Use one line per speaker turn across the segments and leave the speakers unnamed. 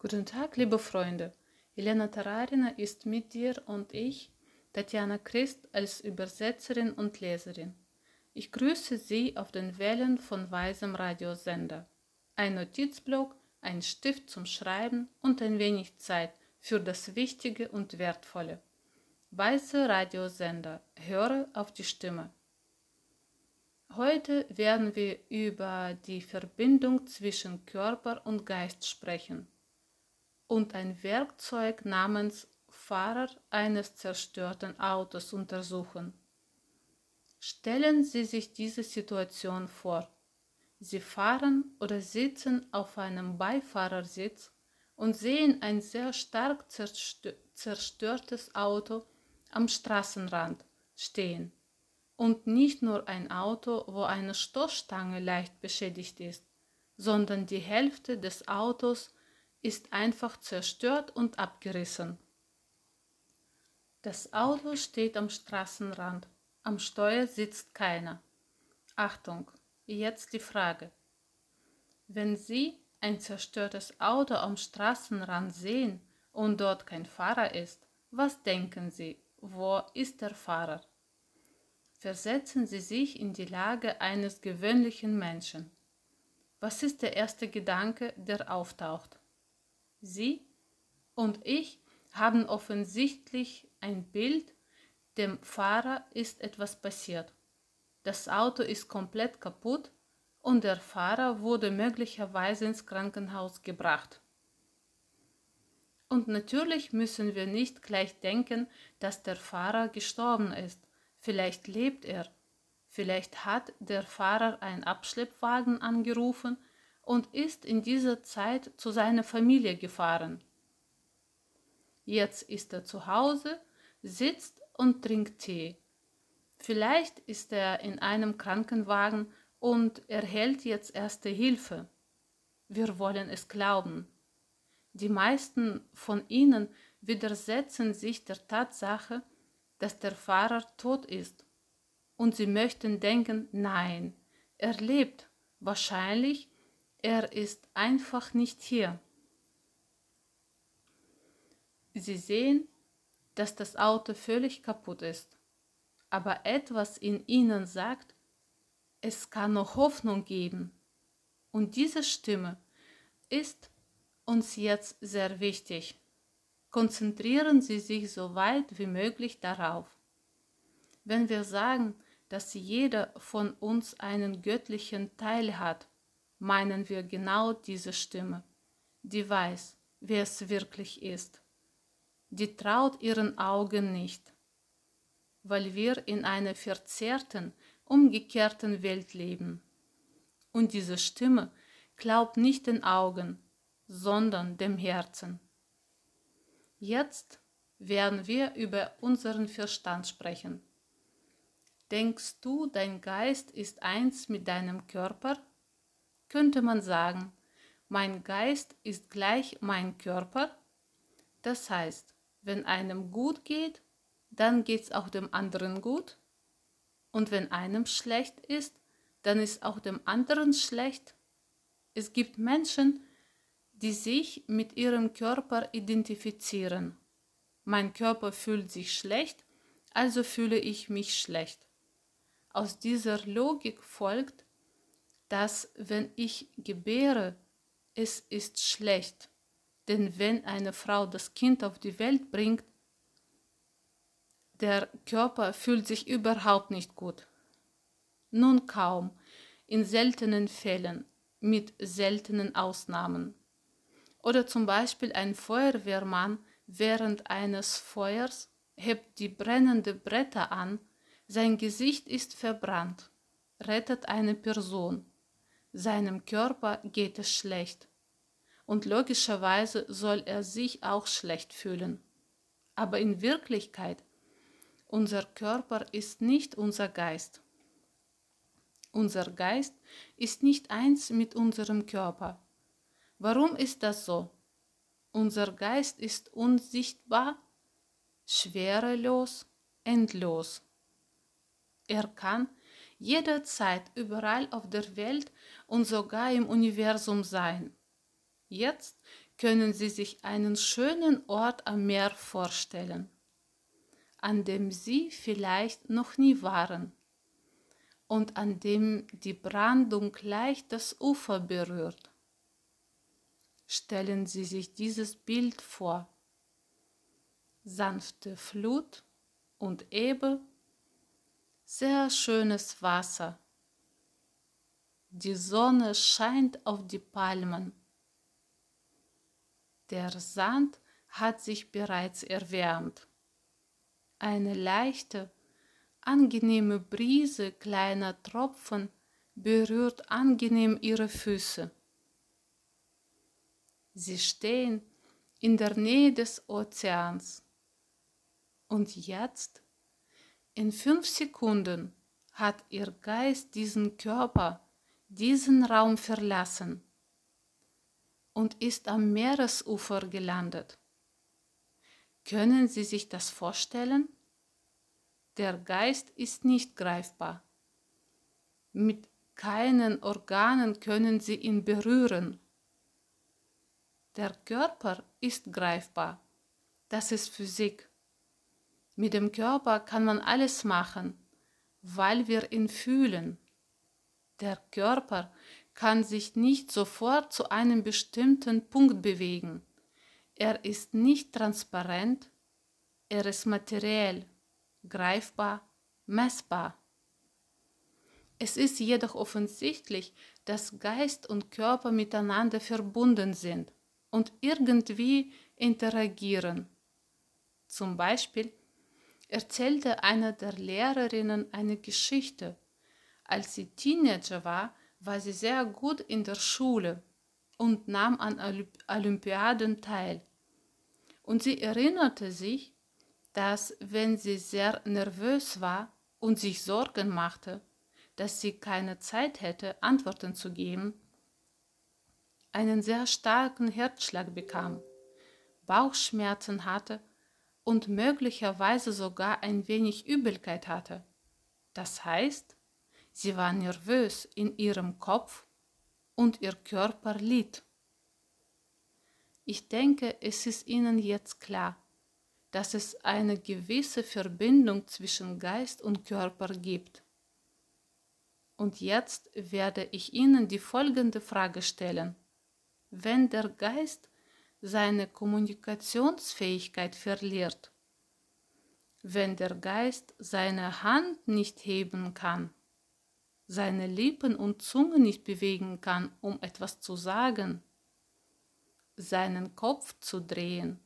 Guten Tag, liebe Freunde. Elena Tararina ist mit dir und ich, Tatjana Christ, als Übersetzerin und Leserin. Ich grüße Sie auf den Wellen von Weisem Radiosender. Ein Notizblock, ein Stift zum Schreiben und ein wenig Zeit für das Wichtige und Wertvolle. Weiße Radiosender, höre auf die Stimme. Heute werden wir über die Verbindung zwischen Körper und Geist sprechen und ein Werkzeug namens Fahrer eines zerstörten Autos untersuchen. Stellen Sie sich diese Situation vor. Sie fahren oder sitzen auf einem Beifahrersitz und sehen ein sehr stark zerstörtes Auto am Straßenrand stehen und nicht nur ein Auto, wo eine Stoßstange leicht beschädigt ist, sondern die Hälfte des Autos ist einfach zerstört und abgerissen. Das Auto steht am Straßenrand, am Steuer sitzt keiner. Achtung, jetzt die Frage. Wenn Sie ein zerstörtes Auto am Straßenrand sehen und dort kein Fahrer ist, was denken Sie, wo ist der Fahrer? Versetzen Sie sich in die Lage eines gewöhnlichen Menschen. Was ist der erste Gedanke, der auftaucht? Sie und ich haben offensichtlich ein Bild, dem Fahrer ist etwas passiert. Das Auto ist komplett kaputt und der Fahrer wurde möglicherweise ins Krankenhaus gebracht. Und natürlich müssen wir nicht gleich denken, dass der Fahrer gestorben ist. Vielleicht lebt er. Vielleicht hat der Fahrer einen Abschleppwagen angerufen und ist in dieser Zeit zu seiner Familie gefahren. Jetzt ist er zu Hause, sitzt und trinkt Tee. Vielleicht ist er in einem Krankenwagen und erhält jetzt erste Hilfe. Wir wollen es glauben. Die meisten von ihnen widersetzen sich der Tatsache, dass der Fahrer tot ist. Und sie möchten denken, nein, er lebt. Wahrscheinlich, er ist einfach nicht hier. Sie sehen, dass das Auto völlig kaputt ist. Aber etwas in ihnen sagt, es kann noch Hoffnung geben. Und diese Stimme ist uns jetzt sehr wichtig. Konzentrieren Sie sich so weit wie möglich darauf. Wenn wir sagen, dass jeder von uns einen göttlichen Teil hat, meinen wir genau diese Stimme, die weiß, wer es wirklich ist. Die traut ihren Augen nicht, weil wir in einer verzerrten, umgekehrten Welt leben. Und diese Stimme glaubt nicht den Augen, sondern dem Herzen. Jetzt werden wir über unseren Verstand sprechen. Denkst du, dein Geist ist eins mit deinem Körper? Könnte man sagen, mein Geist ist gleich mein Körper? Das heißt, wenn einem gut geht, dann geht es auch dem anderen gut. Und wenn einem schlecht ist, dann ist auch dem anderen schlecht. Es gibt Menschen, die sich mit ihrem Körper identifizieren. Mein Körper fühlt sich schlecht, also fühle ich mich schlecht. Aus dieser Logik folgt, dass wenn ich gebäre, es ist schlecht. Denn wenn eine Frau das Kind auf die Welt bringt, der Körper fühlt sich überhaupt nicht gut. Nun kaum, in seltenen Fällen, mit seltenen Ausnahmen. Oder zum Beispiel ein Feuerwehrmann während eines Feuers hebt die brennende Bretter an, sein Gesicht ist verbrannt, rettet eine Person, seinem Körper geht es schlecht. Und logischerweise soll er sich auch schlecht fühlen. Aber in Wirklichkeit, unser Körper ist nicht unser Geist. Unser Geist ist nicht eins mit unserem Körper. Warum ist das so? Unser Geist ist unsichtbar, schwerelos, endlos. Er kann jederzeit überall auf der Welt und sogar im Universum sein. Jetzt können Sie sich einen schönen Ort am Meer vorstellen, an dem Sie vielleicht noch nie waren und an dem die Brandung leicht das Ufer berührt. Stellen Sie sich dieses Bild vor. Sanfte Flut und Ebbe, sehr schönes Wasser. Die Sonne scheint auf die Palmen. Der Sand hat sich bereits erwärmt. Eine leichte, angenehme Brise kleiner Tropfen berührt angenehm ihre Füße. Sie stehen in der Nähe des Ozeans. Und jetzt, in fünf Sekunden, hat ihr Geist diesen Körper, diesen Raum verlassen und ist am Meeresufer gelandet. Können Sie sich das vorstellen? Der Geist ist nicht greifbar. Mit keinen Organen können Sie ihn berühren. Der Körper ist greifbar. Das ist Physik. Mit dem Körper kann man alles machen, weil wir ihn fühlen. Der Körper kann sich nicht sofort zu einem bestimmten Punkt bewegen. Er ist nicht transparent, er ist materiell, greifbar, messbar. Es ist jedoch offensichtlich, dass Geist und Körper miteinander verbunden sind und irgendwie interagieren. Zum Beispiel erzählte eine der Lehrerinnen eine Geschichte. Als sie Teenager war, war sie sehr gut in der Schule und nahm an Olympiaden teil. Und sie erinnerte sich, dass wenn sie sehr nervös war und sich Sorgen machte, dass sie keine Zeit hätte, Antworten zu geben, einen sehr starken Herzschlag bekam, Bauchschmerzen hatte und möglicherweise sogar ein wenig Übelkeit hatte. Das heißt, sie war nervös in ihrem Kopf und ihr Körper litt. Ich denke, es ist Ihnen jetzt klar, dass es eine gewisse Verbindung zwischen Geist und Körper gibt. Und jetzt werde ich Ihnen die folgende Frage stellen. Wenn der Geist seine Kommunikationsfähigkeit verliert, wenn der Geist seine Hand nicht heben kann, seine Lippen und Zunge nicht bewegen kann, um etwas zu sagen, seinen Kopf zu drehen,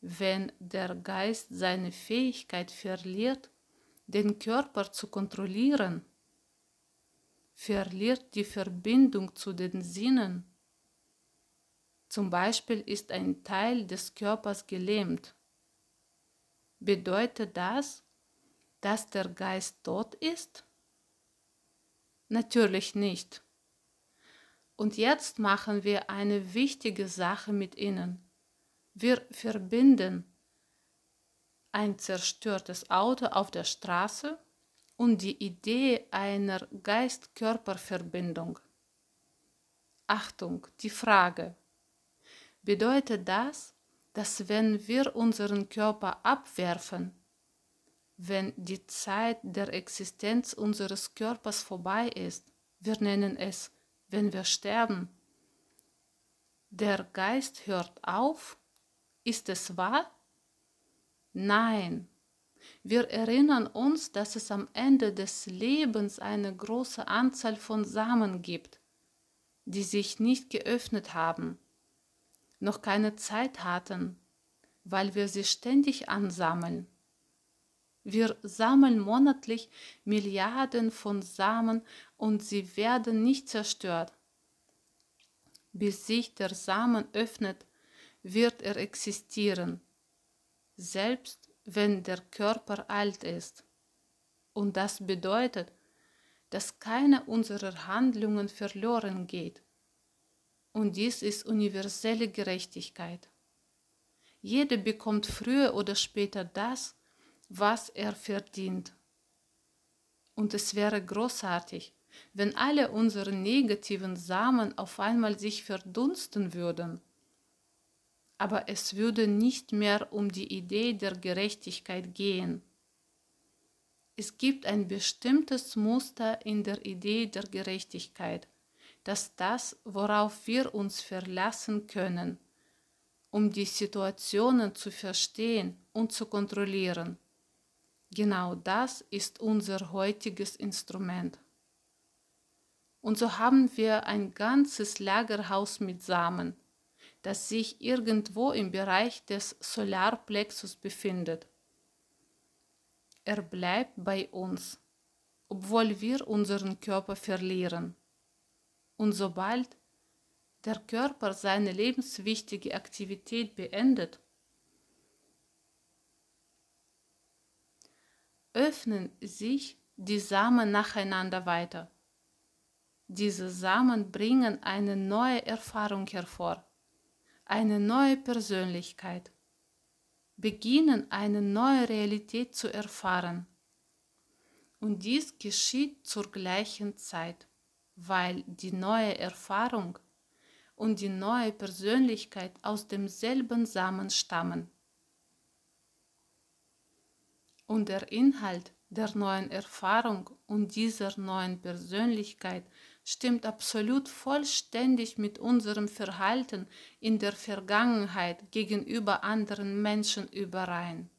wenn der Geist seine Fähigkeit verliert, den Körper zu kontrollieren, verliert die Verbindung zu den Sinnen, zum Beispiel ist ein Teil des Körpers gelähmt. Bedeutet das, dass der Geist tot ist? Natürlich nicht. Und jetzt machen wir eine wichtige Sache mit ihnen. Wir verbinden ein zerstörtes Auto auf der Straße und die Idee einer Geist-Körper-Verbindung. Achtung, die Frage, bedeutet das, dass wenn wir unseren Körper abwerfen, wenn die Zeit der Existenz unseres Körpers vorbei ist, wir nennen es, wenn wir sterben, der Geist hört auf? Ist es wahr? Nein. Wir erinnern uns, dass es am Ende des Lebens eine große Anzahl von Samen gibt, die sich nicht geöffnet haben noch keine Zeit hatten, weil wir sie ständig ansammeln. Wir sammeln monatlich Milliarden von Samen und sie werden nicht zerstört. Bis sich der Samen öffnet, wird er existieren, selbst wenn der Körper alt ist. Und das bedeutet, dass keine unserer Handlungen verloren geht. Und dies ist universelle Gerechtigkeit. Jeder bekommt früher oder später das, was er verdient. Und es wäre großartig, wenn alle unsere negativen Samen auf einmal sich verdunsten würden. Aber es würde nicht mehr um die Idee der Gerechtigkeit gehen. Es gibt ein bestimmtes Muster in der Idee der Gerechtigkeit, dass das, worauf wir uns verlassen können, um die Situationen zu verstehen und zu kontrollieren. Genau das ist unser heutiges Instrument. Und so haben wir ein ganzes Lagerhaus mit Samen, das sich irgendwo im Bereich des Solarplexus befindet. Er bleibt bei uns, obwohl wir unseren Körper verlieren. Und sobald der Körper seine lebenswichtige Aktivität beendet, öffnen sich die Samen nacheinander weiter. Diese Samen bringen eine neue Erfahrung hervor, eine neue Persönlichkeit, beginnen eine neue Realität zu erfahren. Und dies geschieht zur gleichen Zeit, weil die neue Erfahrung und die neue Persönlichkeit aus demselben Samen stammen. Und der Inhalt der neuen Erfahrung und dieser neuen Persönlichkeit stimmt absolut vollständig mit unserem Verhalten in der Vergangenheit gegenüber anderen Menschen überein.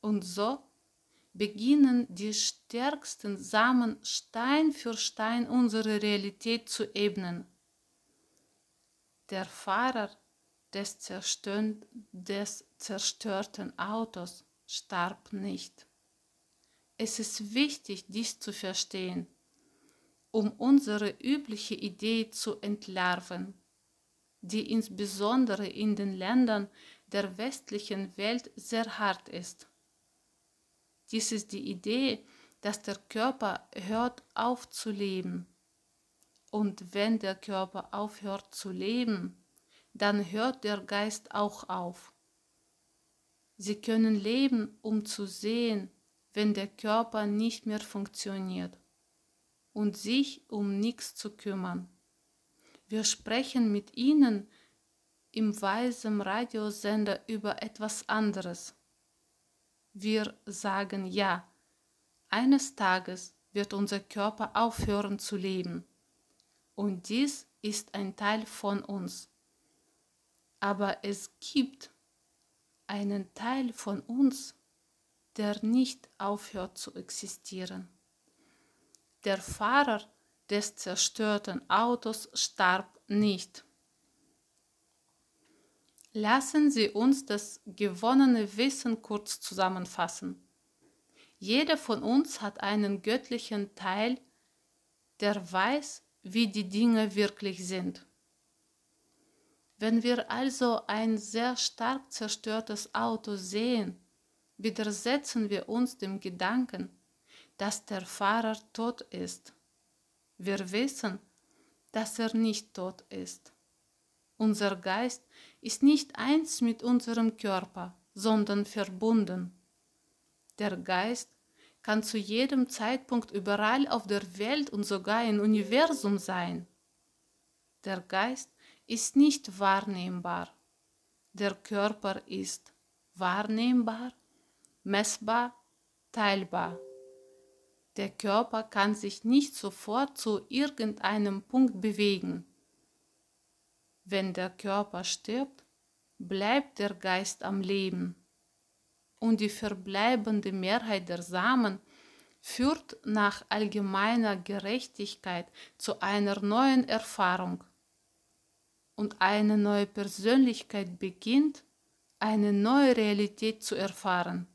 Und so beginnen die stärksten Samen Stein für Stein unsere Realität zu ebnen. Der Fahrer des, des zerstörten Autos starb nicht. Es ist wichtig, dies zu verstehen, um unsere übliche Idee zu entlarven, die insbesondere in den Ländern der westlichen Welt sehr hart ist. Dies ist die Idee, dass der Körper hört auf zu leben. Und wenn der Körper aufhört zu leben, dann hört der Geist auch auf. Sie können leben, um zu sehen, wenn der Körper nicht mehr funktioniert und sich um nichts zu kümmern. Wir sprechen mit Ihnen im weisen Radiosender über etwas anderes. Wir sagen ja, eines Tages wird unser Körper aufhören zu leben. Und dies ist ein Teil von uns. Aber es gibt einen Teil von uns, der nicht aufhört zu existieren. Der Fahrer des zerstörten Autos starb nicht. Lassen Sie uns das gewonnene Wissen kurz zusammenfassen. Jeder von uns hat einen göttlichen Teil, der weiß, wie die Dinge wirklich sind. Wenn wir also ein sehr stark zerstörtes Auto sehen, widersetzen wir uns dem Gedanken, dass der Fahrer tot ist. Wir wissen, dass er nicht tot ist. Unser Geist ist nicht eins mit unserem Körper, sondern verbunden. Der Geist kann zu jedem Zeitpunkt überall auf der Welt und sogar im Universum sein. Der Geist ist nicht wahrnehmbar. Der Körper ist wahrnehmbar, messbar, teilbar. Der Körper kann sich nicht sofort zu irgendeinem Punkt bewegen. Wenn der Körper stirbt, bleibt der Geist am Leben. Und die verbleibende Mehrheit der Samen führt nach allgemeiner Gerechtigkeit zu einer neuen Erfahrung und eine neue Persönlichkeit beginnt, eine neue Realität zu erfahren.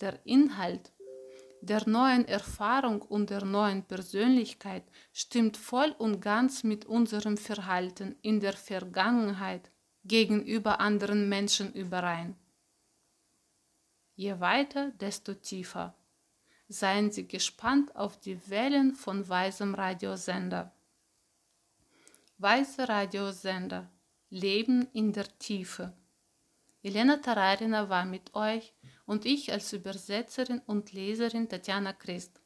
Der Inhalt der neuen Erfahrung und der neuen Persönlichkeit stimmt voll und ganz mit unserem Verhalten in der Vergangenheit gegenüber anderen Menschen überein. Je weiter, desto tiefer. Seien Sie gespannt auf die Wellen von Weisem Radiosender. Weiße Radiosender Leben in der Tiefe. Elena Tararina war mit euch und ich als Übersetzerin und Leserin Tatjana Christ.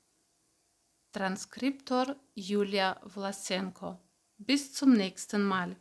Transkriptor Julia Vlasenko. Bis zum nächsten Mal.